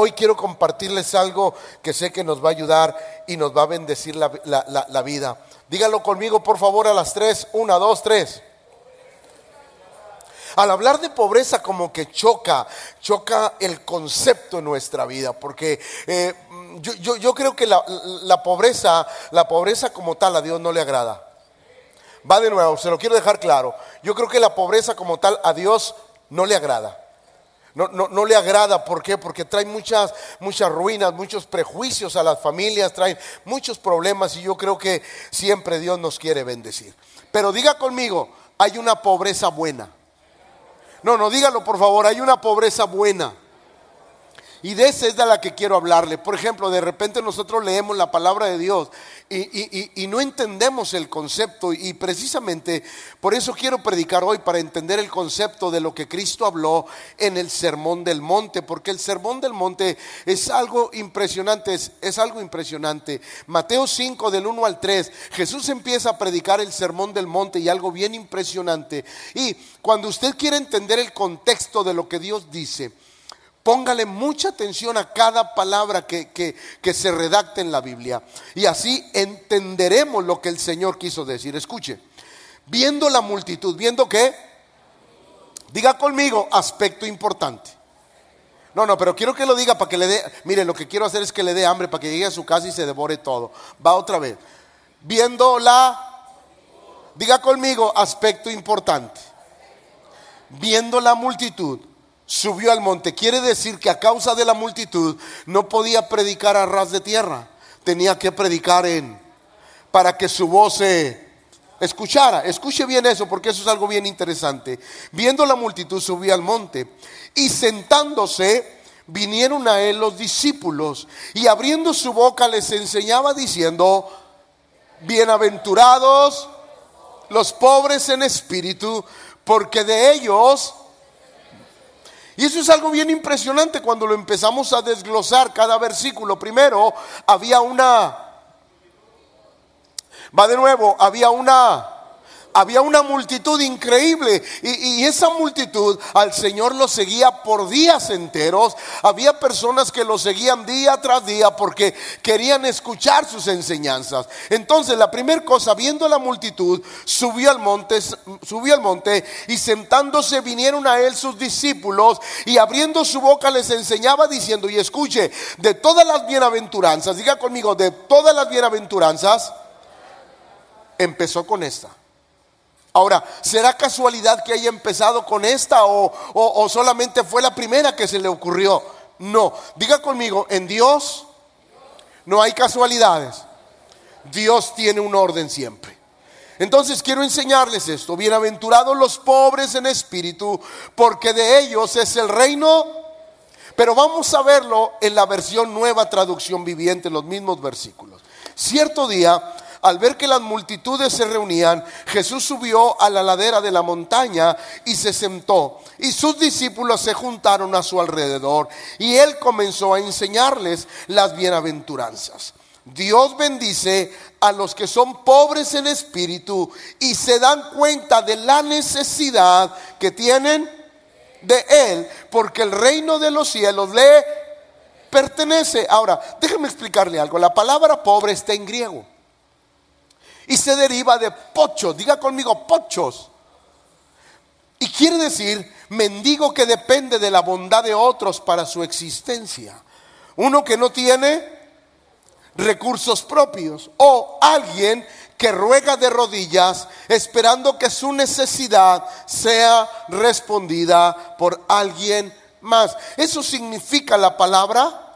Hoy quiero compartirles algo que sé que nos va a ayudar y nos va a bendecir la, la vida. Dígalo conmigo, por favor, a las tres. Una, dos, tres. Al hablar de pobreza como que choca, choca el concepto en nuestra vida, porque eh, yo, creo que la, la, pobreza, la pobreza como tal a Dios no le agrada. Va de nuevo, se lo quiero dejar claro. Yo creo que la pobreza como tal a Dios no le agrada. No, no, no, le agrada, ¿por qué? Porque trae muchas, muchas ruinas, muchos prejuicios a las familias, trae muchos problemas y yo creo que siempre Dios nos quiere bendecir. Pero diga conmigo, hay una pobreza buena. No, no, dígalo por favor, hay una pobreza buena. Y de esa es de la que quiero hablarle. Por ejemplo, de repente nosotros leemos la palabra de Dios y, no entendemos el concepto. Y precisamente por eso quiero predicar hoy, para entender el concepto de lo que Cristo habló en el Sermón del Monte. Porque el Sermón del Monte es algo impresionante, es, es algo impresionante. Mateo 5 del 1 al 3, Jesús empieza a predicar el Sermón del Monte y algo bien impresionante. Y cuando usted quiere entender el contexto de lo que Dios dice, Póngale mucha atención a cada palabra que, se redacte en la Biblia. Y así entenderemos lo que el Señor quiso decir. Escuche, viendo la multitud, viendo qué, diga conmigo, aspecto importante. No, no, pero quiero que lo diga para que le dé, mire, lo que quiero hacer es que le dé hambre para que llegue a su casa y se devore todo. Va otra vez. Viendo la, diga conmigo, aspecto importante. Viendo la multitud subió al monte. Quiere decir que a causa de la multitud no podía predicar a ras de tierra. Tenía que predicar en para que su voz se escuchara. Escuche bien eso porque eso es algo bien interesante. Viendo la multitud subió al monte y sentándose vinieron a él los discípulos y abriendo su boca les enseñaba diciendo, bienaventurados los pobres en espíritu, porque de ellos y eso es algo bien impresionante cuando lo empezamos a desglosar cada versículo. Primero, había una... Va de nuevo, había una había una multitud increíble y, esa multitud al Señor lo seguía por días enteros. Había personas que lo seguían día tras día porque querían escuchar sus enseñanzas. Entonces la primera cosa, viendo la multitud, subió al monte, subió al monte y sentándose vinieron a él sus discípulos y abriendo su boca les enseñaba diciendo, y escuche, de todas las bienaventuranzas, diga conmigo, de todas las bienaventuranzas, empezó con esta. Ahora, ¿será casualidad que haya empezado con esta o, solamente fue la primera que se le ocurrió? No, diga conmigo, en Dios no hay casualidades. Dios tiene un orden siempre. Entonces quiero enseñarles esto. Bienaventurados los pobres en espíritu, porque de ellos es el reino. Pero vamos a verlo en la versión nueva traducción viviente, en los mismos versículos. Cierto día al ver que las multitudes se reunían, Jesús subió a la ladera de la montaña y se sentó. Y sus discípulos se juntaron a su alrededor. Y él comenzó a enseñarles las bienaventuranzas. Dios bendice a los que son pobres en espíritu y se dan cuenta de la necesidad que tienen de Él, porque el reino de los cielos le pertenece. Ahora, déjeme explicarle algo. La palabra pobre está en griego y se deriva de pochos. Diga conmigo, pochos. Y quiere decir mendigo que depende de la bondad de otros para su existencia. Uno que no tiene recursos propios o alguien que ruega de rodillas esperando que su necesidad sea respondida por alguien más. Eso significa la palabra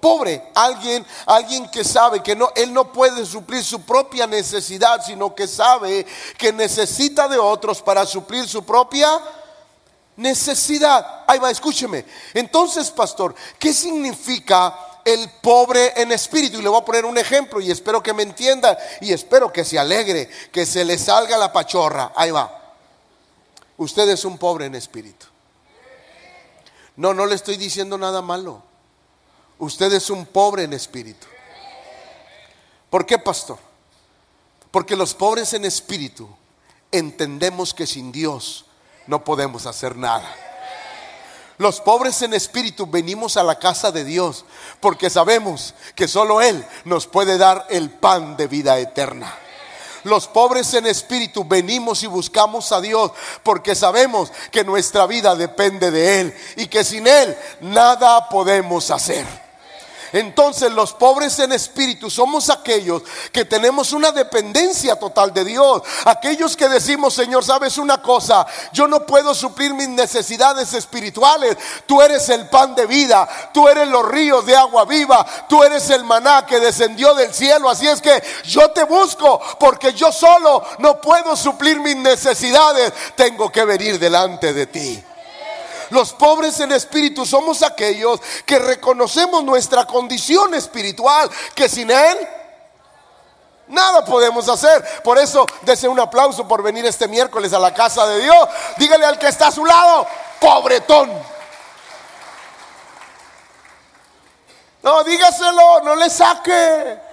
pobre, alguien, alguien que sabe que no, él no puede suplir su propia necesidad, sino que sabe que necesita de otros para suplir su propia necesidad. Ahí va, escúcheme. Entonces, pastor, ¿qué significa el pobre en espíritu? Y le voy a poner un ejemplo y espero que me entienda y espero que se alegre, que se le salga la pachorra. Ahí va. Usted es un pobre en espíritu. No, no le estoy diciendo nada malo. Usted es un pobre en espíritu. ¿Por qué, pastor? Porque los pobres en espíritu entendemos que sin Dios no podemos hacer nada. Los pobres en espíritu venimos a la casa de Dios porque sabemos que solo Él nos puede dar el pan de vida eterna. Los pobres en espíritu venimos y buscamos a Dios porque sabemos que nuestra vida depende de Él y que sin Él nada podemos hacer. Entonces los pobres en espíritu somos aquellos que tenemos una dependencia total de Dios. Aquellos que decimos, Señor, sabes una cosa, yo no puedo suplir mis necesidades espirituales. Tú eres el pan de vida, tú eres los ríos de agua viva, tú eres el maná que descendió del cielo. Así es que yo te busco porque yo solo no puedo suplir mis necesidades. Tengo que venir delante de ti. Los pobres en espíritu somos aquellos que reconocemos nuestra condición espiritual, que sin Él nada podemos hacer. Por eso, dese un aplauso por venir este miércoles a la casa de Dios. Dígale al que está a su lado, pobretón. No, dígaselo, no le saque.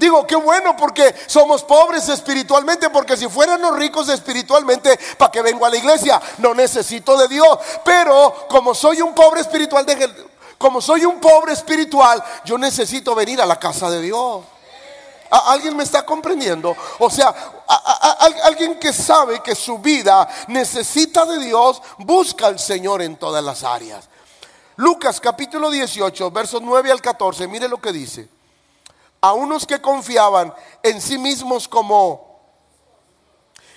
Digo, qué bueno porque somos pobres espiritualmente, porque si fuéramos ricos espiritualmente, ¿para qué vengo a la iglesia? No necesito de Dios. Pero como soy un pobre espiritual, como soy un pobre espiritual, yo necesito venir a la casa de Dios. ¿Alguien me está comprendiendo? O sea, alguien que sabe que su vida necesita de Dios, busca al Señor en todas las áreas. Lucas capítulo 18, versos 9 al 14, mire lo que dice a unos que confiaban en sí mismos como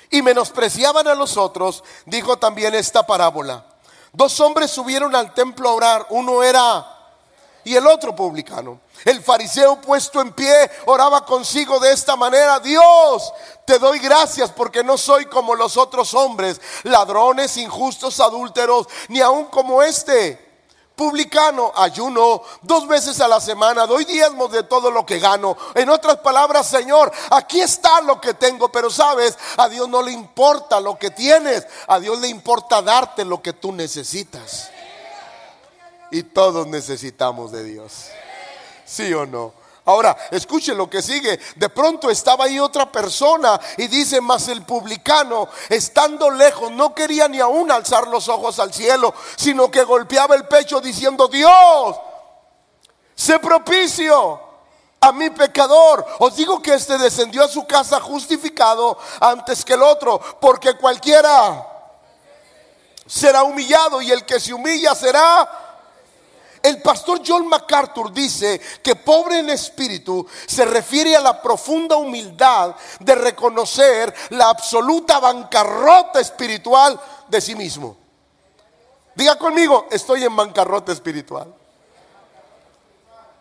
y menospreciaban a los otros, dijo también esta parábola. Dos hombres subieron al templo a orar, uno era y el otro publicano. El fariseo puesto en pie oraba consigo de esta manera, Dios, te doy gracias porque no soy como los otros hombres, ladrones, injustos, adúlteros, ni aun como este publicano, ayuno dos veces a la semana, doy diezmos de todo lo que gano. En otras palabras, Señor, aquí está lo que tengo, pero sabes, a Dios no le importa lo que tienes, a Dios le importa darte lo que tú necesitas. Y todos necesitamos de Dios. ¿Sí o no? Ahora, escuche lo que sigue. De pronto estaba ahí otra persona y dice, mas el publicano, estando lejos, no quería ni aún alzar los ojos al cielo, sino que golpeaba el pecho diciendo, Dios, sé propicio a mi pecador. Os digo que este descendió a su casa justificado antes que el otro, porque cualquiera será humillado y el que se humilla será el pastor John MacArthur dice que pobre en espíritu se refiere a la profunda humildad de reconocer la absoluta bancarrota espiritual de sí mismo. Diga conmigo, estoy en bancarrota espiritual.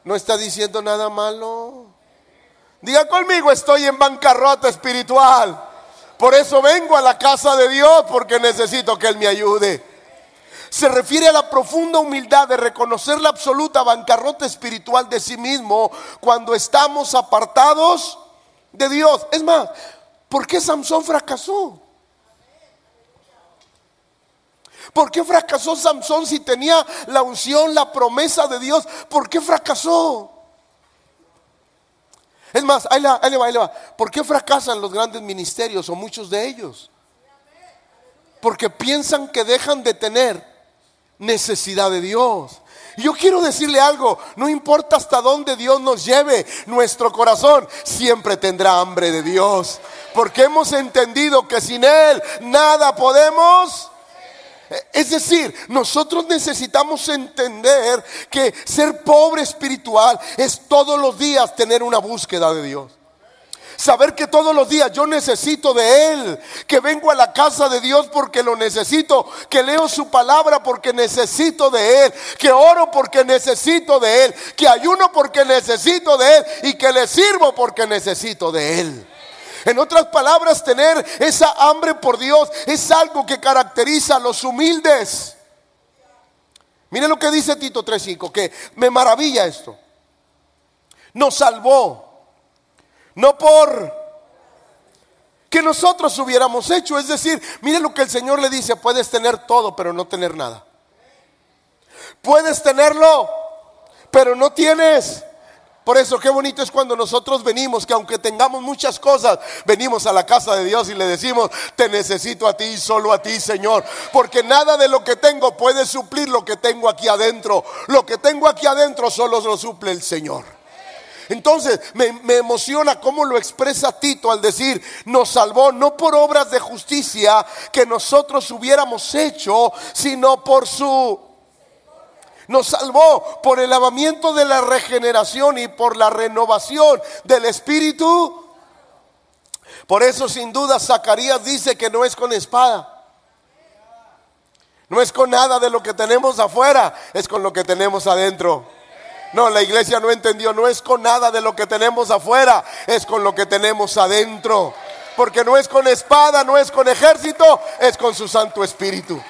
No está diciendo nada malo. Diga conmigo, estoy en bancarrota espiritual. Por eso vengo a la casa de Dios porque necesito que Él me ayude se refiere a la profunda humildad de reconocer la absoluta bancarrota espiritual de sí mismo cuando estamos apartados de Dios. Es más, ¿por qué Samson fracasó? ¿Por qué fracasó Samson si tenía la unción, la promesa de Dios? ¿Por qué fracasó? Es más, ahí, va, ahí va. ¿Por qué fracasan los grandes ministerios o muchos de ellos? Porque piensan que dejan de tener necesidad de Dios. Yo quiero decirle algo, no importa hasta dónde Dios nos lleve, nuestro corazón siempre tendrá hambre de Dios, porque hemos entendido que sin Él nada podemos. Es decir, nosotros necesitamos entender que ser pobre espiritual es todos los días tener una búsqueda de Dios. Saber que todos los días yo necesito de Él, que vengo a la casa de Dios porque lo necesito, que leo su palabra porque necesito de Él, que oro porque necesito de Él, que ayuno porque necesito de Él y que le sirvo porque necesito de Él. En otras palabras, tener esa hambre por Dios es algo que caracteriza a los humildes. Mire lo que dice Tito 3.5, que me maravilla esto. Nos salvó no por que nosotros hubiéramos hecho. Es decir, mire lo que el Señor le dice, puedes tener todo, pero no tener nada. Puedes tenerlo, pero no tienes Por eso qué bonito es cuando nosotros venimos, que aunque tengamos muchas cosas, venimos a la casa de Dios y le decimos, te necesito a ti solo a ti, Señor. Porque nada de lo que tengo puede suplir lo que tengo aquí adentro. Lo que tengo aquí adentro solo lo suple el Señor. Entonces me, me, emociona cómo lo expresa Tito al decir, nos salvó no por obras de justicia que nosotros hubiéramos hecho, sino por su nos salvó por el lavamiento de la regeneración y por la renovación del Espíritu. Por eso sin duda Zacarías dice que no es con espada. No es con nada de lo que tenemos afuera, es con lo que tenemos adentro. No, la iglesia no entendió, no es con nada de lo que tenemos afuera, es con lo que tenemos adentro. Porque no es con espada, no es con ejército, es con su Santo Espíritu.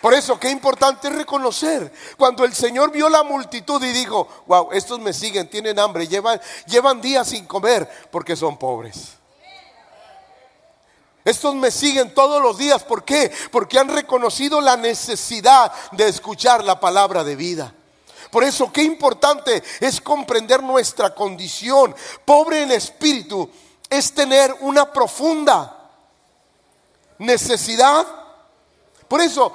Por eso, qué importante es reconocer. Cuando el Señor vio la multitud y dijo, wow, estos me siguen, tienen hambre, llevan, llevan días sin comer porque son pobres. Estos me siguen todos los días. ¿Por qué? Porque han reconocido la necesidad de escuchar la palabra de vida. Por eso, qué importante es comprender nuestra condición. Pobre en espíritu es tener una profunda necesidad por eso,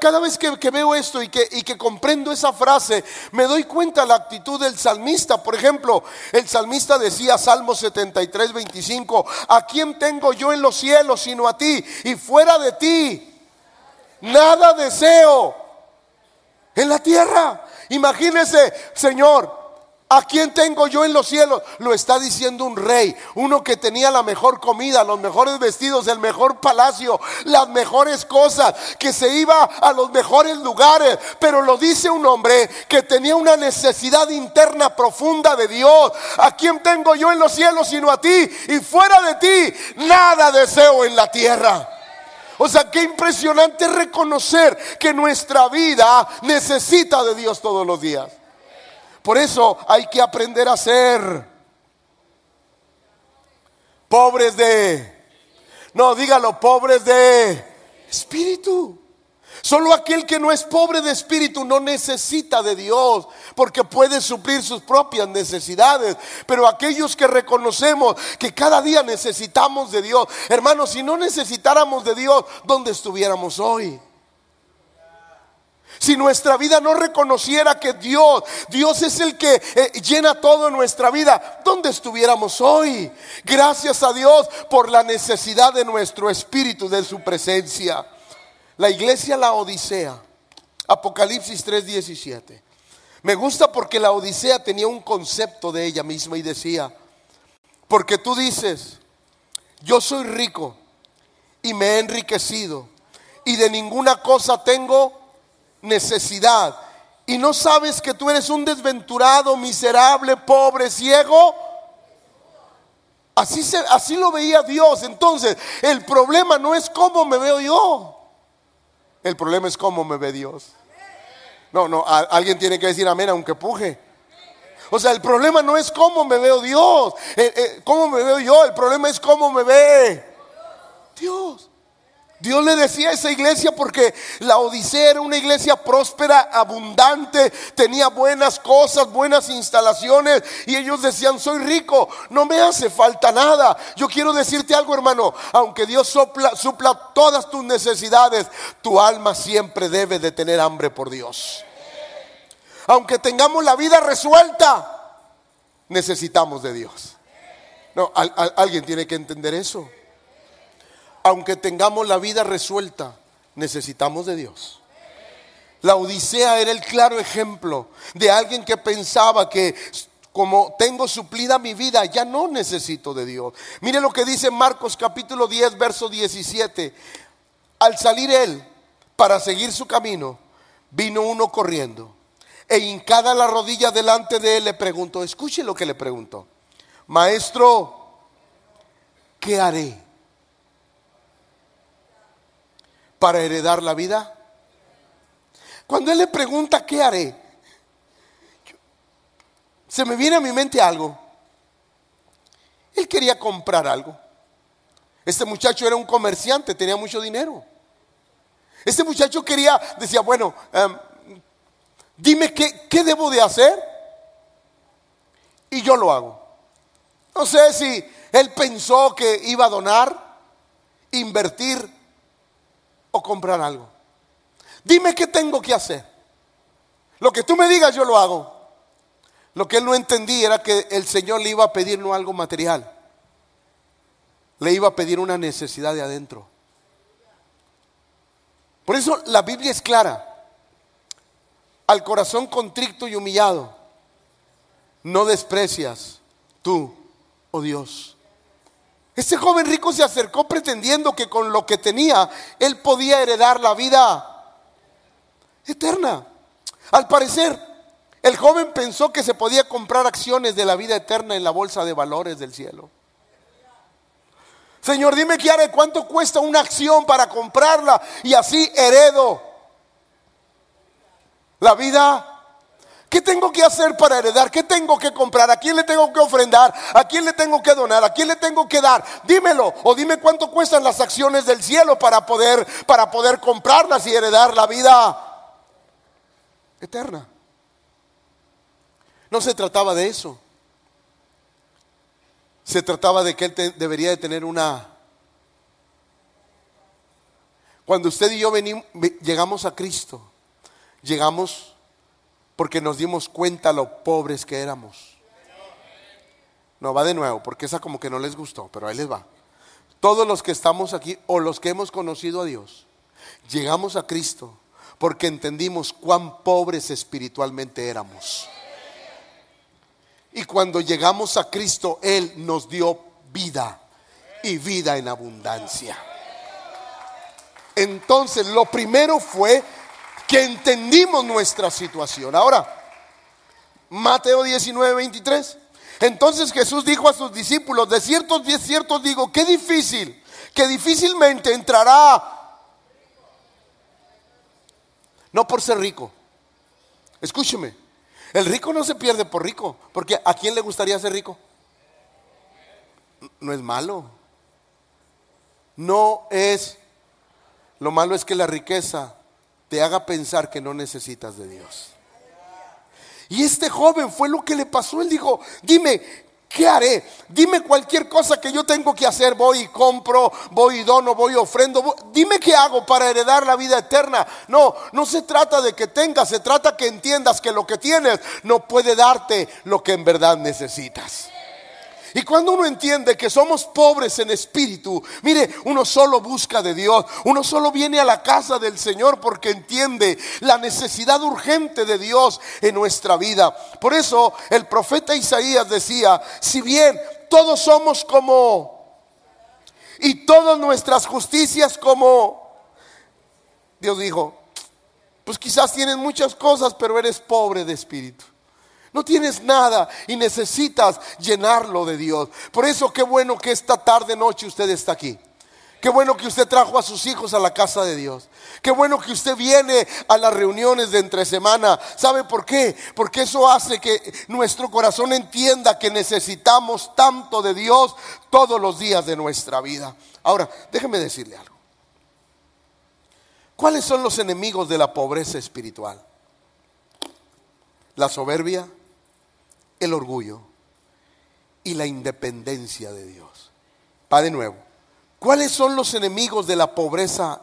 cada vez que, veo esto y que, y que comprendo esa frase, me doy cuenta la actitud del salmista. Por ejemplo, el salmista decía, Salmo 73, 25, ¿a quién tengo yo en los cielos sino a ti? Y fuera de ti, nada deseo en la tierra. Imagínese, Señor, ¿A quién tengo yo en los cielos? Lo está diciendo un rey, uno que tenía la mejor comida, los mejores vestidos, el mejor palacio, las mejores cosas, que se iba a los mejores lugares. Pero lo dice un hombre que tenía una necesidad interna profunda de Dios. ¿A quién tengo yo en los cielos sino a ti? Y fuera de ti, nada deseo en la tierra. O sea, qué impresionante reconocer que nuestra vida necesita de Dios todos los días. Por eso hay que aprender a ser pobres de, no, dígalo, pobres de espíritu. Solo aquel que no es pobre de espíritu no necesita de Dios porque puede suplir sus propias necesidades. Pero aquellos que reconocemos que cada día necesitamos de Dios, hermanos, si no necesitáramos de Dios, ¿dónde estuviéramos hoy? Si nuestra vida no reconociera que Dios, Dios es el que eh, llena todo en nuestra vida, ¿dónde estuviéramos hoy? Gracias a Dios por la necesidad de nuestro espíritu, de su presencia. La iglesia La Odisea, Apocalipsis 3:17. Me gusta porque la Odisea tenía un concepto de ella misma y decía, porque tú dices, yo soy rico y me he enriquecido y de ninguna cosa tengo necesidad y no sabes que tú eres un desventurado, miserable, pobre, ciego. Así, se, así lo veía Dios. Entonces, el problema no es cómo me veo yo. El problema es cómo me ve Dios. No, no, alguien tiene que decir amén aunque puje. O sea, el problema no es cómo me veo Dios, eh, eh, cómo me veo yo, el problema es cómo me ve Dios. Dios le decía a esa iglesia porque la Odisea era una iglesia próspera, abundante, tenía buenas cosas, buenas instalaciones y ellos decían, soy rico, no me hace falta nada. Yo quiero decirte algo hermano, aunque Dios supla todas tus necesidades, tu alma siempre debe de tener hambre por Dios. Aunque tengamos la vida resuelta, necesitamos de Dios. No, alguien tiene que entender eso aunque tengamos la vida resuelta, necesitamos de Dios. La Odisea era el claro ejemplo de alguien que pensaba que como tengo suplida mi vida, ya no necesito de Dios. Mire lo que dice Marcos capítulo 10, verso 17. Al salir él para seguir su camino, vino uno corriendo e hincada la rodilla delante de él le preguntó, escuche lo que le preguntó, maestro, ¿qué haré? Para heredar la vida? Cuando él le pregunta, ¿qué haré? Se me viene a mi mente algo. Él quería comprar algo. Este muchacho era un comerciante, tenía mucho dinero. Este muchacho quería, decía, bueno, em, dime qué, qué debo de hacer y yo lo hago. No sé si él pensó que iba a donar, invertir o comprar algo. Dime qué tengo que hacer. Lo que tú me digas yo lo hago. Lo que él no entendía era que el Señor le iba a pedir no algo material. Le iba a pedir una necesidad de adentro. Por eso la Biblia es clara. Al corazón contrito y humillado, no desprecias tú, oh Dios. Este joven rico se acercó pretendiendo que con lo que tenía él podía heredar la vida eterna. Al parecer, el joven pensó que se podía comprar acciones de la vida eterna en la bolsa de valores del cielo. Señor, dime qué haré, cuánto cuesta una acción para comprarla y así heredo la vida. ¿Qué tengo que hacer para heredar? ¿Qué tengo que comprar? ¿A quién le tengo que ofrendar? ¿A quién le tengo que donar? ¿A quién le tengo que dar? Dímelo o dime cuánto cuestan las acciones del cielo para poder para poder comprarlas y heredar la vida eterna. No se trataba de eso. Se trataba de que él debería de tener una... Cuando usted y yo venimos, llegamos a Cristo, llegamos porque nos dimos cuenta lo pobres que éramos. No, va de nuevo, porque esa como que no les gustó, pero ahí les va. Todos los que estamos aquí o los que hemos conocido a Dios, llegamos a Cristo porque entendimos cuán pobres espiritualmente éramos. Y cuando llegamos a Cristo, Él nos dio vida y vida en abundancia. Entonces, lo primero fue que entendimos nuestra situación. Ahora, Mateo 19, 23. Entonces Jesús dijo a sus discípulos, de ciertos, de ciertos digo, qué difícil, que difícilmente entrará no por ser rico. Escúcheme, el rico no se pierde por rico, porque ¿a quién le gustaría ser rico? No es malo. No es, lo malo es que la riqueza te haga pensar que no necesitas de Dios. Y este joven fue lo que le pasó. Él dijo, dime, ¿Qué haré? Dime cualquier cosa que yo tengo que hacer. Voy y compro, voy y dono, voy y ofrendo. Dime qué hago para heredar la vida eterna. No, no se trata de que tengas, se trata que entiendas que lo que tienes no puede darte lo que en verdad necesitas. Y cuando uno entiende que somos pobres en espíritu, mire, uno solo busca de Dios, uno solo viene a la casa del Señor porque entiende la necesidad urgente de Dios en nuestra vida. Por eso el profeta Isaías decía, si bien todos somos como, y todas nuestras justicias como, Dios dijo, pues quizás tienes muchas cosas, pero eres pobre de espíritu. No tienes nada y necesitas llenarlo de Dios. Por eso qué bueno que esta tarde noche usted está aquí. Qué bueno que usted trajo a sus hijos a la casa de Dios. Qué bueno que usted viene a las reuniones de entre semana. ¿Sabe por qué? Porque eso hace que nuestro corazón entienda que necesitamos tanto de Dios todos los días de nuestra vida. Ahora, déjeme decirle algo. ¿Cuáles son los enemigos de la pobreza espiritual? La soberbia, el orgullo y la independencia de Dios. Va de nuevo. ¿Cuáles son los enemigos de la pobreza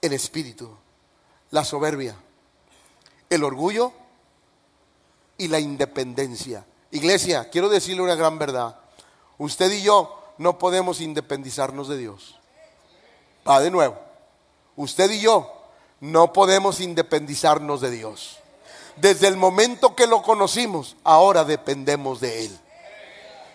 en espíritu? La soberbia, el orgullo y la independencia. Iglesia, quiero decirle una gran verdad. Usted y yo no podemos independizarnos de Dios. Va de nuevo. Usted y yo no podemos independizarnos de Dios. Desde el momento que lo conocimos, ahora dependemos de Él.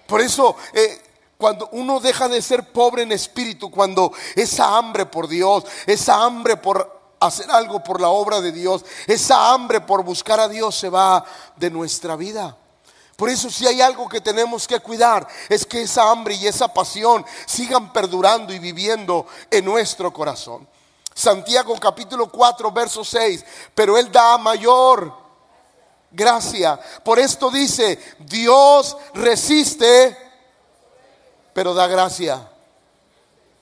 Por eso, eh, cuando uno deja de ser pobre en espíritu, cuando esa hambre por Dios, esa hambre por hacer algo por la obra de Dios, esa hambre por buscar a Dios se va de nuestra vida. Por eso si hay algo que tenemos que cuidar es que esa hambre y esa pasión sigan perdurando y viviendo en nuestro corazón. Santiago capítulo 4, verso 6, pero Él da mayor gracia. Por esto dice, Dios resiste, pero da gracia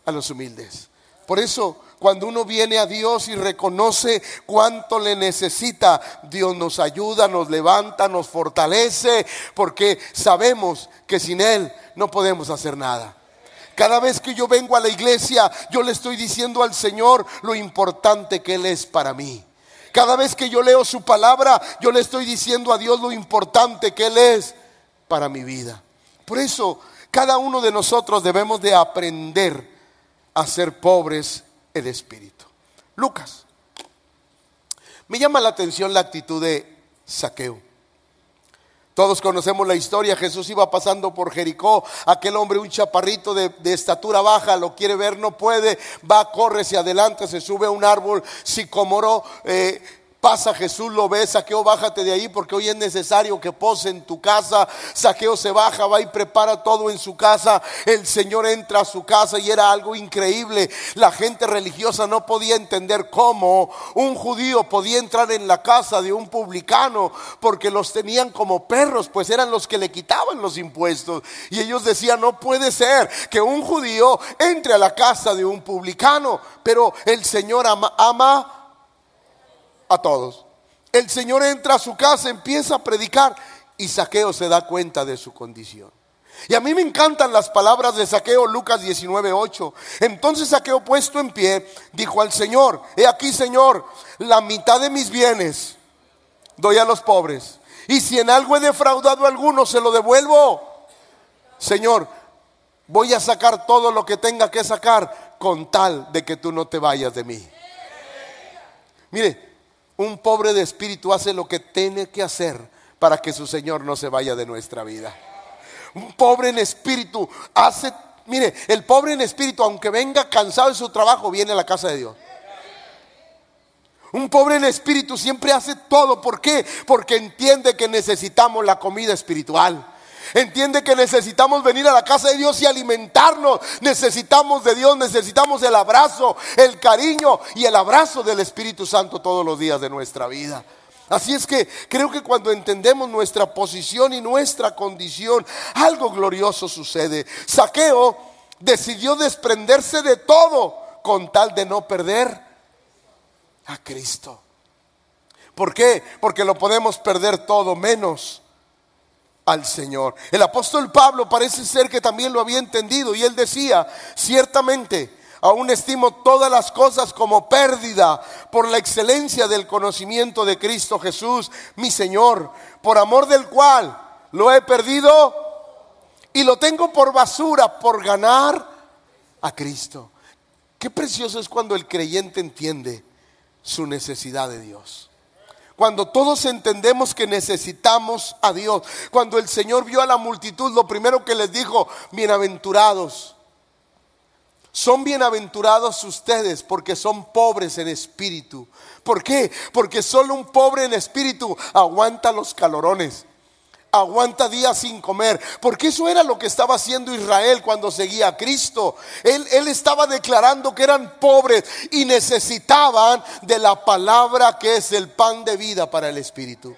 a los humildes. Por eso, Cuando uno viene a Dios y reconoce cuánto le necesita, Dios nos ayuda, nos levanta, nos fortalece, porque sabemos que sin Él no podemos hacer nada. Cada vez que yo vengo a la iglesia, yo le estoy diciendo al Señor lo importante que Él es para mí. Cada vez que yo leo su palabra, yo le estoy diciendo a Dios lo importante que Él es para mi vida. Por eso, cada uno de nosotros debemos de aprender a ser pobres el espíritu. Lucas. Me llama la atención la actitud de Saqueo. Todos conocemos la historia, Jesús iba pasando por Jericó, aquel hombre, un chaparrito de, estatura baja, lo quiere ver, no puede, va, corre hacia adelante, se sube a un árbol sicomoro, eh, Pasa Jesús, lo ve, Saqueo, bájate de ahí porque hoy es necesario que pose en tu casa. Saqueo se baja, va y prepara todo en su casa. El Señor entra a su casa y era algo increíble. La gente religiosa no podía entender cómo un judío podía entrar en la casa de un publicano porque los tenían como perros, pues eran los que le quitaban los impuestos. Y ellos decían, no puede ser que un judío entre a la casa de un publicano, pero el Señor ama, ama a todos. El Señor entra a su casa, empieza a predicar y Saqueo se da cuenta de su condición. Y a mí me encantan las palabras de Saqueo, Lucas 19:8. Entonces Saqueo puesto en pie, dijo al Señor, he aquí Señor, la mitad de mis bienes doy a los pobres. Y si en algo he defraudado a alguno, se lo devuelvo. Señor, voy a sacar todo lo que tenga que sacar con tal de que tú no te vayas de mí. Mire, un pobre de espíritu hace lo que tiene que hacer para que su Señor no se vaya de nuestra vida. Un pobre en espíritu hace, mire, el pobre en espíritu, aunque venga cansado de su trabajo, viene a la casa de Dios. Un pobre en espíritu siempre hace todo. ¿Por qué? Porque entiende que necesitamos la comida espiritual. Entiende que necesitamos venir a la casa de Dios y alimentarnos. Necesitamos de Dios, necesitamos el abrazo, el cariño y el abrazo del Espíritu Santo todos los días de nuestra vida. Así es que creo que cuando entendemos nuestra posición y nuestra condición, algo glorioso sucede. Saqueo decidió desprenderse de todo con tal de no perder a Cristo. ¿Por qué? Porque lo podemos perder todo menos al Señor. El apóstol Pablo parece ser que también lo había entendido y él decía, ciertamente, aún estimo todas las cosas como pérdida por la excelencia del conocimiento de Cristo Jesús, mi Señor, por amor del cual lo he perdido y lo tengo por basura por ganar a Cristo. Qué precioso es cuando el creyente entiende su necesidad de Dios. Cuando todos entendemos que necesitamos a Dios. Cuando el Señor vio a la multitud, lo primero que les dijo, bienaventurados. Son bienaventurados ustedes porque son pobres en espíritu. ¿Por qué? Porque solo un pobre en espíritu aguanta los calorones aguanta días sin comer, porque eso era lo que estaba haciendo Israel cuando seguía a Cristo. Él, él, estaba declarando que eran pobres y necesitaban de la palabra que es el pan de vida para el Espíritu.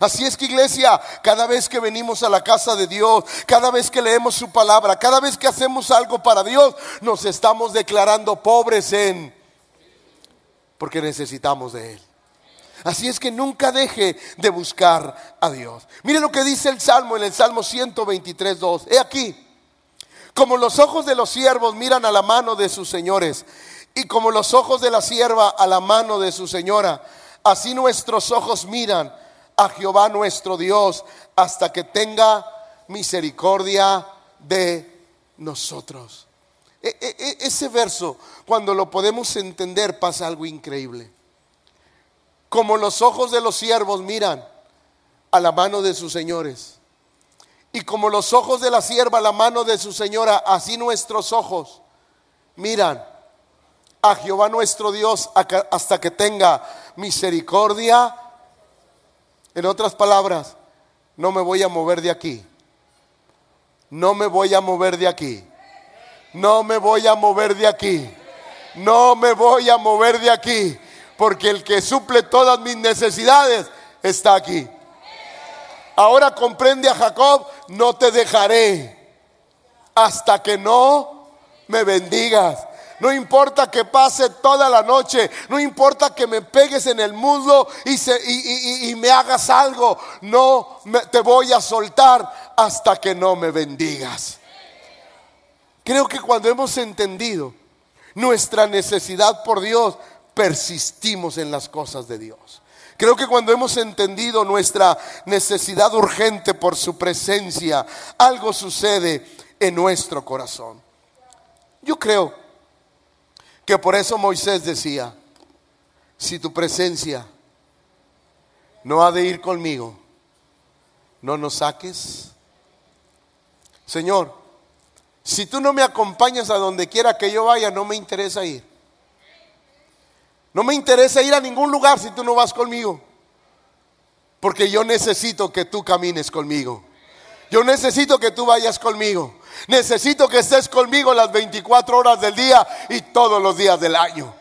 Así es que iglesia, cada vez que venimos a la casa de Dios, cada vez que leemos su palabra, cada vez que hacemos algo para Dios, nos estamos declarando pobres en, porque necesitamos de Él. Así es que nunca deje de buscar a Dios. Mire lo que dice el Salmo en el Salmo 123, 2. He aquí, como los ojos de los siervos miran a la mano de sus señores, y como los ojos de la sierva a la mano de su señora, así nuestros ojos miran a Jehová nuestro Dios hasta que tenga misericordia de nosotros. E, e, e, ese verso, cuando lo podemos entender, pasa algo increíble como los ojos de los siervos miran a la mano de sus señores. Y como los ojos de la sierva a la mano de su señora, así nuestros ojos miran a Jehová nuestro Dios hasta que tenga misericordia. En otras palabras, no me voy a mover de aquí. No me voy a mover de aquí. No me voy a mover de aquí. No me voy a mover de aquí porque el que suple todas mis necesidades está aquí. Ahora comprende a Jacob, no te dejaré hasta que no me bendigas. No importa que pase toda la noche, no importa que me pegues en el muslo y, me hagas algo, no te voy a soltar hasta que no me bendigas. Creo que cuando hemos entendido nuestra necesidad por Dios, persistimos en las cosas de Dios. Creo que cuando hemos entendido nuestra necesidad urgente por su presencia, algo sucede en nuestro corazón. Yo creo que por eso Moisés decía, si tu presencia no ha de ir conmigo, no nos saques. Señor, si tú no me acompañas a donde quiera que yo vaya, no me interesa ir. No me interesa ir a ningún lugar si tú no vas conmigo. Porque yo necesito que tú camines conmigo. Yo necesito que tú vayas conmigo. Necesito que estés conmigo las 24 horas del día y todos los días del año.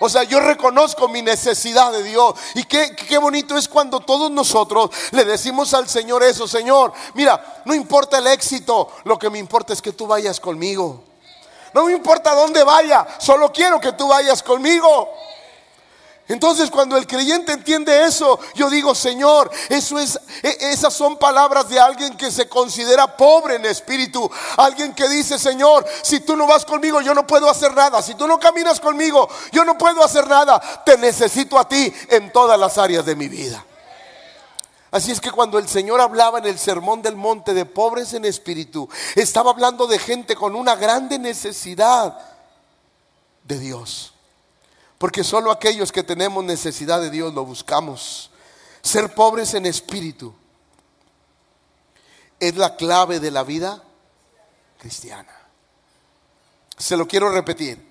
O sea, yo reconozco mi necesidad de Dios. Y qué, qué, bonito es cuando todos nosotros le decimos al Señor eso, Señor, mira, no importa el éxito, lo que me importa es que tú vayas conmigo. No me importa dónde vaya, solo quiero que tú vayas conmigo. Entonces cuando el creyente entiende eso, yo digo, Señor, eso es e, esas son palabras de alguien que se considera pobre en espíritu, alguien que dice, Señor, si tú no vas conmigo, yo no puedo hacer nada, si tú no caminas conmigo, yo no puedo hacer nada, te necesito a ti en todas las áreas de mi vida. Así es que cuando el Señor hablaba en el sermón del monte de pobres en espíritu, estaba hablando de gente con una grande necesidad de Dios. Porque solo aquellos que tenemos necesidad de Dios lo buscamos. Ser pobres en espíritu es la clave de la vida cristiana. Se lo quiero repetir.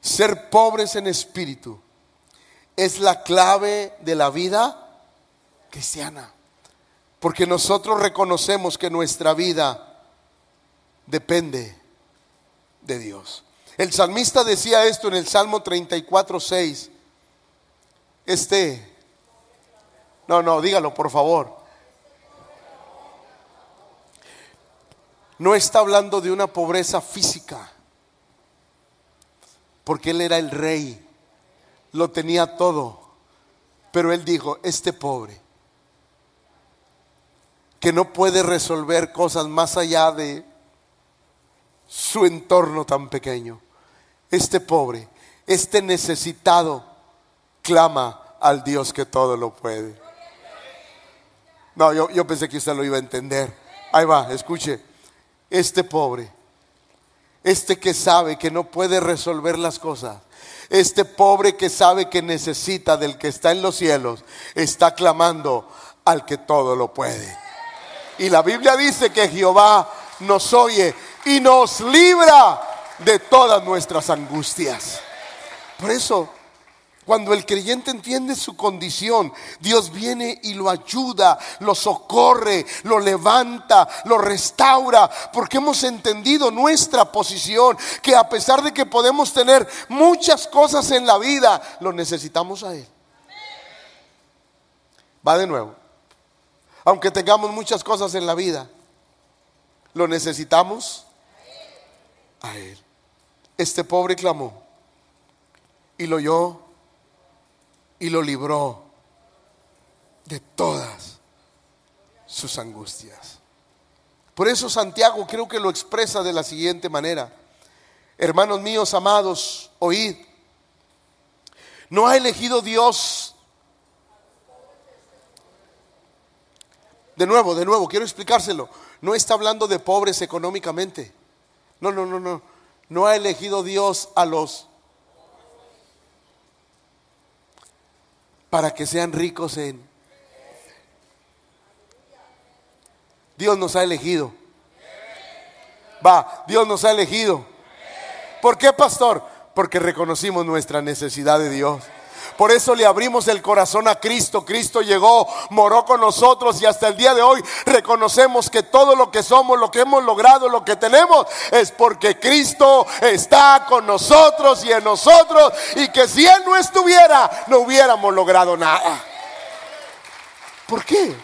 Ser pobres en espíritu es la clave de la vida cristiana. Porque nosotros reconocemos que nuestra vida depende de Dios. El salmista decía esto en el Salmo 34, 6. Este, no, no, dígalo por favor. No está hablando de una pobreza física, porque él era el rey, lo tenía todo. Pero él dijo, este pobre, que no puede resolver cosas más allá de su entorno tan pequeño este pobre, este necesitado, clama al Dios que todo lo puede. No, yo, yo pensé que usted lo iba a entender. Ahí va, escuche. Este pobre, este que sabe que no puede resolver las cosas, este pobre que sabe que necesita del que está en los cielos, está clamando al que todo lo puede. Y la Biblia dice que Jehová nos oye y nos libra de todas nuestras angustias. Por eso, cuando el creyente entiende su condición, Dios viene y lo ayuda, lo socorre, lo levanta, lo restaura, porque hemos entendido nuestra posición, que a pesar de que podemos tener muchas cosas en la vida, lo necesitamos a Él. Va de nuevo. Aunque tengamos muchas cosas en la vida, lo necesitamos a Él. Este pobre clamó y lo oyó y lo libró de todas sus angustias. Por eso Santiago creo que lo expresa de la siguiente manera. Hermanos míos amados, oíd. No ha elegido Dios. De nuevo, de nuevo, quiero explicárselo. No está hablando de pobres económicamente. No, no, no, no. No ha elegido Dios a los para que sean ricos en... Dios nos ha elegido. Va, Dios nos ha elegido. ¿Por qué, pastor? Porque reconocimos nuestra necesidad de Dios. Por eso le abrimos el corazón a Cristo. Cristo llegó, moró con nosotros y hasta el día de hoy reconocemos que todo lo que somos, lo que hemos logrado, lo que tenemos, es porque Cristo está con nosotros y en nosotros. Y que si Él no estuviera, no hubiéramos logrado nada. ¿Por qué?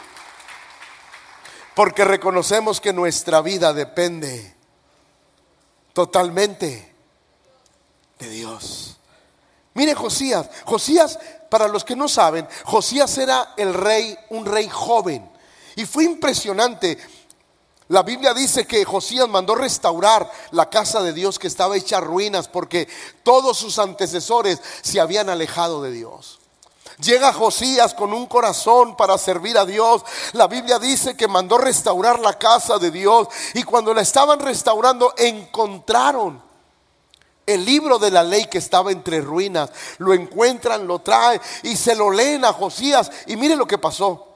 Porque reconocemos que nuestra vida depende totalmente de Dios. Mire Josías, Josías, para los que no saben, Josías era el rey, un rey joven. Y fue impresionante. La Biblia dice que Josías mandó restaurar la casa de Dios que estaba hecha ruinas porque todos sus antecesores se habían alejado de Dios. Llega Josías con un corazón para servir a Dios. La Biblia dice que mandó restaurar la casa de Dios y cuando la estaban restaurando encontraron el libro de la ley que estaba entre ruinas. Lo encuentran, lo traen y se lo leen a Josías. Y mire lo que pasó.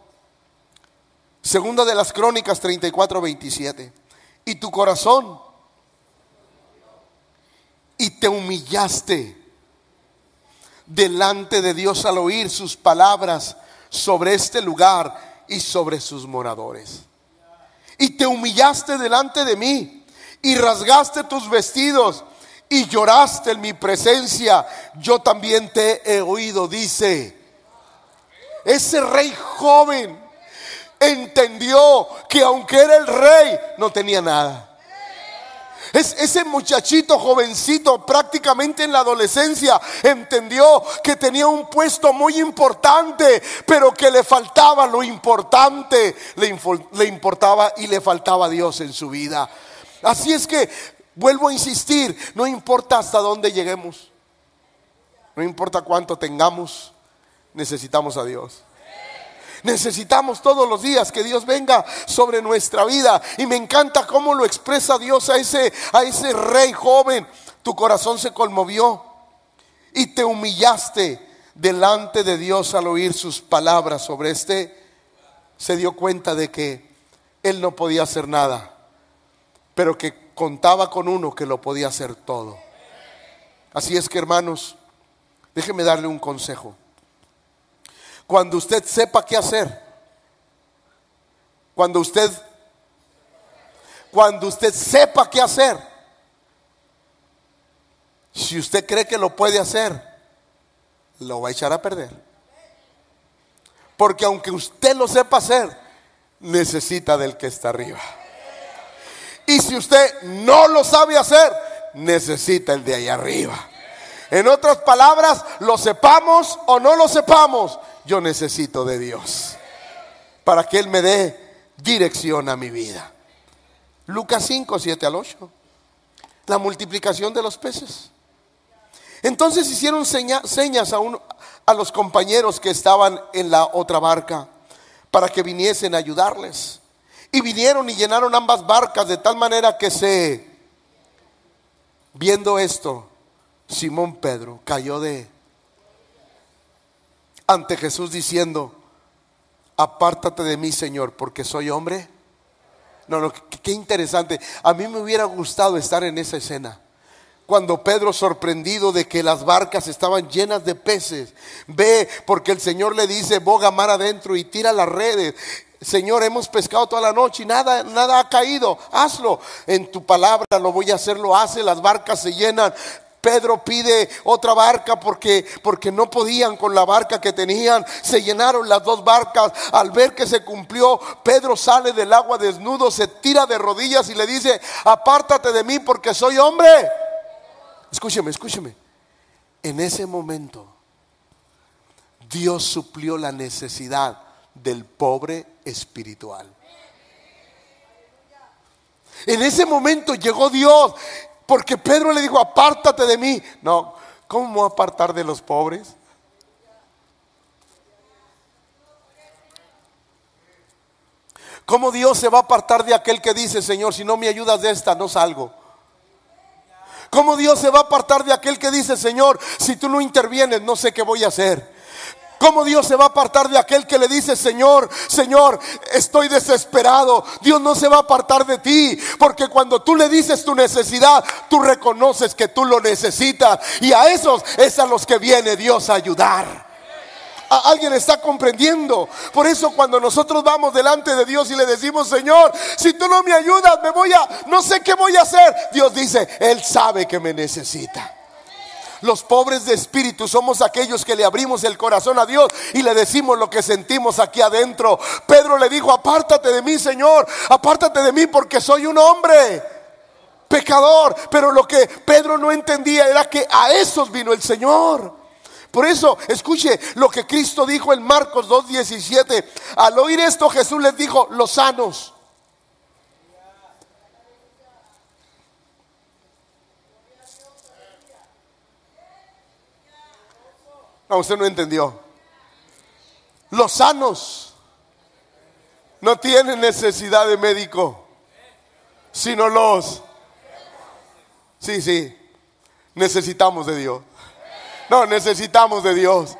Segunda de las Crónicas 34, 27. Y tu corazón. Y te humillaste delante de Dios al oír sus palabras sobre este lugar y sobre sus moradores. Y te humillaste delante de mí y rasgaste tus vestidos y lloraste en mi presencia. Yo también te he oído, dice. Ese rey joven entendió que aunque era el rey, no tenía nada ese muchachito jovencito, prácticamente en la adolescencia, entendió que tenía un puesto muy importante, pero que le faltaba lo importante, le, le importaba y le faltaba Dios en su vida. Así es que, vuelvo a insistir, no importa hasta dónde lleguemos, no importa cuánto tengamos, necesitamos a Dios. Necesitamos todos los días que Dios venga sobre nuestra vida. Y me encanta cómo lo expresa Dios a ese, a ese rey joven. Tu corazón se conmovió y te humillaste delante de Dios al oír sus palabras sobre este. Se dio cuenta de que él no podía hacer nada, pero que contaba con uno que lo podía hacer todo. Así es que hermanos, déjeme darle un consejo. Cuando usted sepa qué hacer. Cuando usted cuando usted sepa qué hacer. Si usted cree que lo puede hacer, lo va a echar a perder. Porque aunque usted lo sepa hacer, necesita del que está arriba. Y si usted no lo sabe hacer, necesita el de ahí arriba. En otras palabras, lo sepamos o no lo sepamos, yo necesito de Dios para que Él me dé dirección a mi vida. Lucas 5, 7 al 8. La multiplicación de los peces. Entonces hicieron señas a, a los compañeros que estaban en la otra barca para que viniesen a ayudarles. Y vinieron y llenaron ambas barcas de tal manera que se, viendo esto, Simón Pedro cayó de ante Jesús diciendo, apártate de mí, Señor, porque soy hombre. No, no, qué, interesante. A mí me hubiera gustado estar en esa escena. Cuando Pedro, sorprendido de que las barcas estaban llenas de peces, ve porque el Señor le dice, boga mar adentro y tira las redes. Señor, hemos pescado toda la noche y nada, nada ha caído. Hazlo. En tu palabra lo voy a hacer, lo hace, las barcas se llenan. Pedro pide otra barca porque, porque no podían con la barca que tenían. Se llenaron las dos barcas. Al ver que se cumplió, Pedro sale del agua desnudo, se tira de rodillas y le dice, apártate de mí porque soy hombre. Escúcheme, escúcheme. En ese momento, Dios suplió la necesidad del pobre espiritual. En ese momento llegó Dios porque Pedro le dijo, apártate de mí. No, ¿cómo apartar de los pobres? ¿Cómo Dios se va a apartar de aquel que dice, Señor, si no me ayudas de esta, no salgo? ¿Cómo Dios se va a apartar de aquel que dice, Señor, si tú no intervienes, no sé qué voy a hacer? ¿Cómo Dios se va a apartar de aquel que le dice, Señor, Señor, estoy desesperado? Dios no se va a apartar de ti, porque cuando tú le dices tu necesidad, tú reconoces que tú lo necesitas. Y a esos es a los que viene Dios a ayudar. alguien está comprendiendo. Por eso cuando nosotros vamos delante de Dios y le decimos, Señor, si tú no me ayudas, me voy a, no sé qué voy a hacer. Dios dice, Él sabe que me necesita. Los pobres de espíritu somos aquellos que le abrimos el corazón a Dios y le decimos lo que sentimos aquí adentro. Pedro le dijo, apártate de mí, Señor, apártate de mí porque soy un hombre. pecador. Pero lo que Pedro no entendía era que a esos vino el Señor. Por eso, escuche lo que Cristo dijo en Marcos 2.17. Al oír esto, Jesús les dijo, los sanos. No, usted no entendió. Los sanos no tienen necesidad de médico, sino los... Sí, sí, necesitamos de Dios. No, necesitamos de Dios.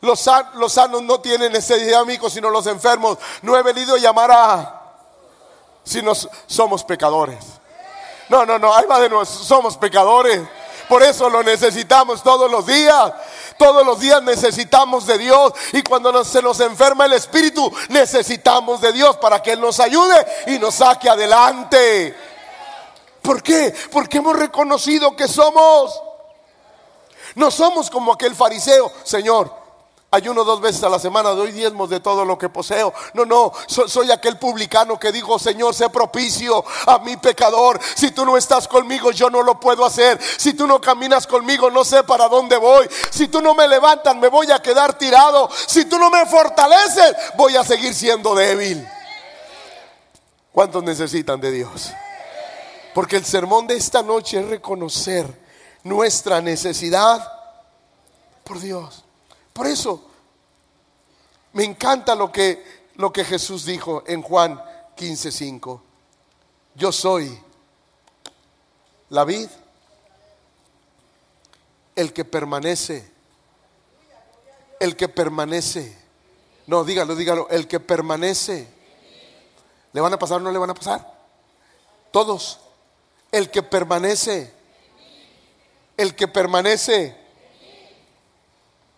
Los, sanos no tienen necesidad, amigos, sino los enfermos. No he venido a llamar a... Si nos somos pecadores. No, no, no, ahí va de nuevo, somos pecadores. Por eso lo necesitamos todos los días. Todos los días necesitamos de Dios. Y cuando se nos enferma el espíritu, necesitamos de Dios para que Él nos ayude y nos saque adelante. ¿Por qué? Porque hemos reconocido que somos no somos como aquel fariseo, Señor. Ayuno dos veces a la semana, doy diezmos de todo lo que poseo. No, no, soy, aquel publicano que dijo, Señor, sé propicio a mi pecador. Si tú no estás conmigo, yo no lo puedo hacer. Si tú no caminas conmigo, no sé para dónde voy. Si tú no me levantas, me voy a quedar tirado. Si tú no me fortaleces, voy a seguir siendo débil. ¿Cuántos necesitan de Dios? Porque el sermón de esta noche es reconocer nuestra necesidad por Dios. Por eso me encanta lo que, lo que Jesús dijo en Juan 15:5. Yo soy la vid, el que permanece, el que permanece. No, dígalo, dígalo, el que permanece. ¿Le van a pasar o no le van a pasar? Todos. El que permanece el que permanece.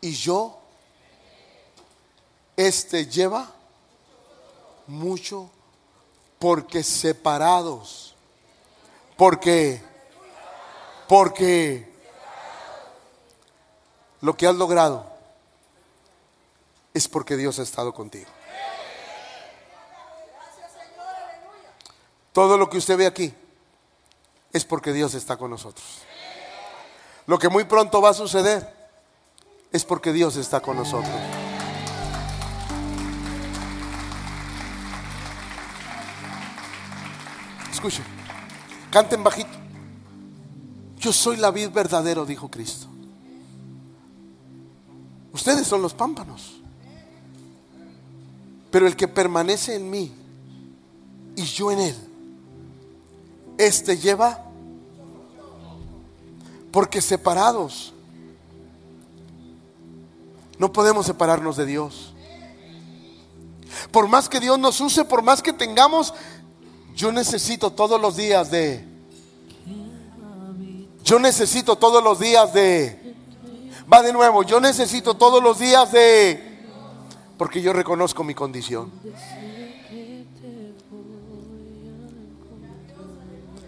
Y yo, este lleva mucho porque separados. Porque, porque lo que has logrado es porque Dios ha estado contigo. Todo lo que usted ve aquí es porque Dios está con nosotros. Lo que muy pronto va a suceder es porque Dios está con nosotros. Escuchen, canten bajito. Yo soy la vid verdadero, dijo Cristo. Ustedes son los pámpanos. Pero el que permanece en mí y yo en él, este lleva porque separados, no podemos separarnos de Dios. Por más que Dios nos use, por más que tengamos, yo necesito todos los días de... Yo necesito todos los días de... Va de nuevo, yo necesito todos los días de... Porque yo reconozco mi condición.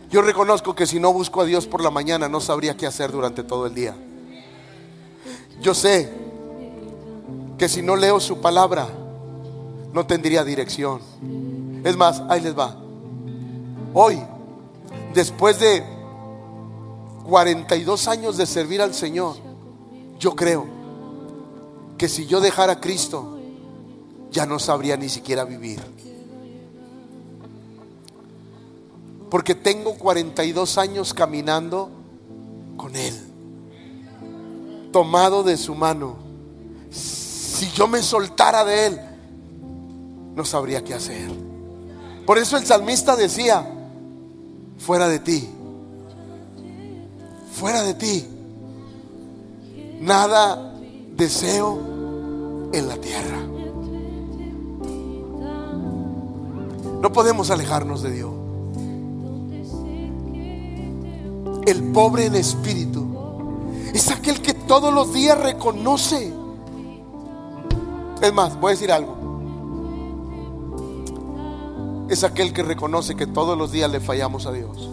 Yo reconozco que si no busco a Dios por la mañana no sabría qué hacer durante todo el día. Yo sé que si no leo su palabra no tendría dirección. Es más, ahí les va. Hoy, después de 42 años de servir al Señor, yo creo que si yo dejara a Cristo, ya no sabría ni siquiera vivir. Porque tengo 42 años caminando con Él. Tomado de su mano. Si yo me soltara de Él, no sabría qué hacer. Por eso el salmista decía, fuera de ti, fuera de ti, nada deseo en la tierra. No podemos alejarnos de Dios. El pobre en espíritu es aquel que todos los días reconoce. Es más, voy a decir algo. Es aquel que reconoce que todos los días le fallamos a Dios.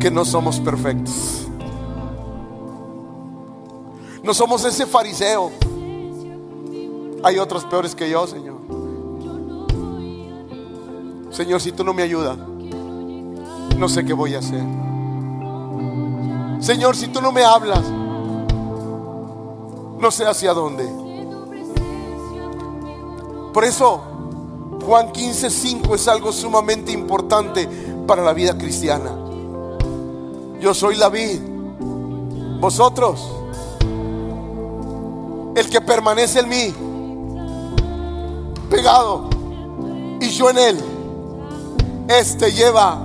Que no somos perfectos. No somos ese fariseo. Hay otros peores que yo, Señor. Señor, si tú no me ayudas, no sé qué voy a hacer. Señor, si tú no me hablas, no sé hacia dónde. Por eso, Juan 15:5 es algo sumamente importante para la vida cristiana. Yo soy la vid, vosotros, el que permanece en mí, pegado, y yo en él, este lleva,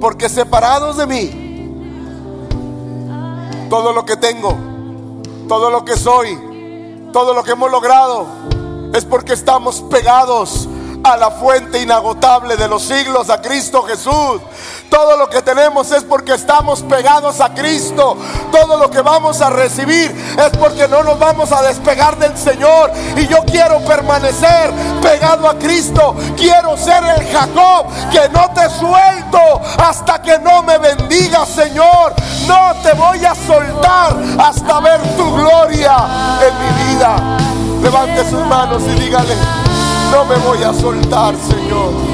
porque separados de mí, todo lo que tengo, todo lo que soy, todo lo que hemos logrado, es porque estamos pegados a la fuente inagotable de los siglos, a Cristo Jesús. Todo lo que tenemos es porque estamos pegados a Cristo. Todo lo que vamos a recibir es porque no nos vamos a despegar del Señor. Y yo quiero permanecer pegado a Cristo. Quiero ser el Jacob que no te suelto hasta que no me bendiga, Señor. No te voy a soltar hasta ver tu gloria en mi vida. Levante sus manos y dígale. No me voy a soltar, Señor.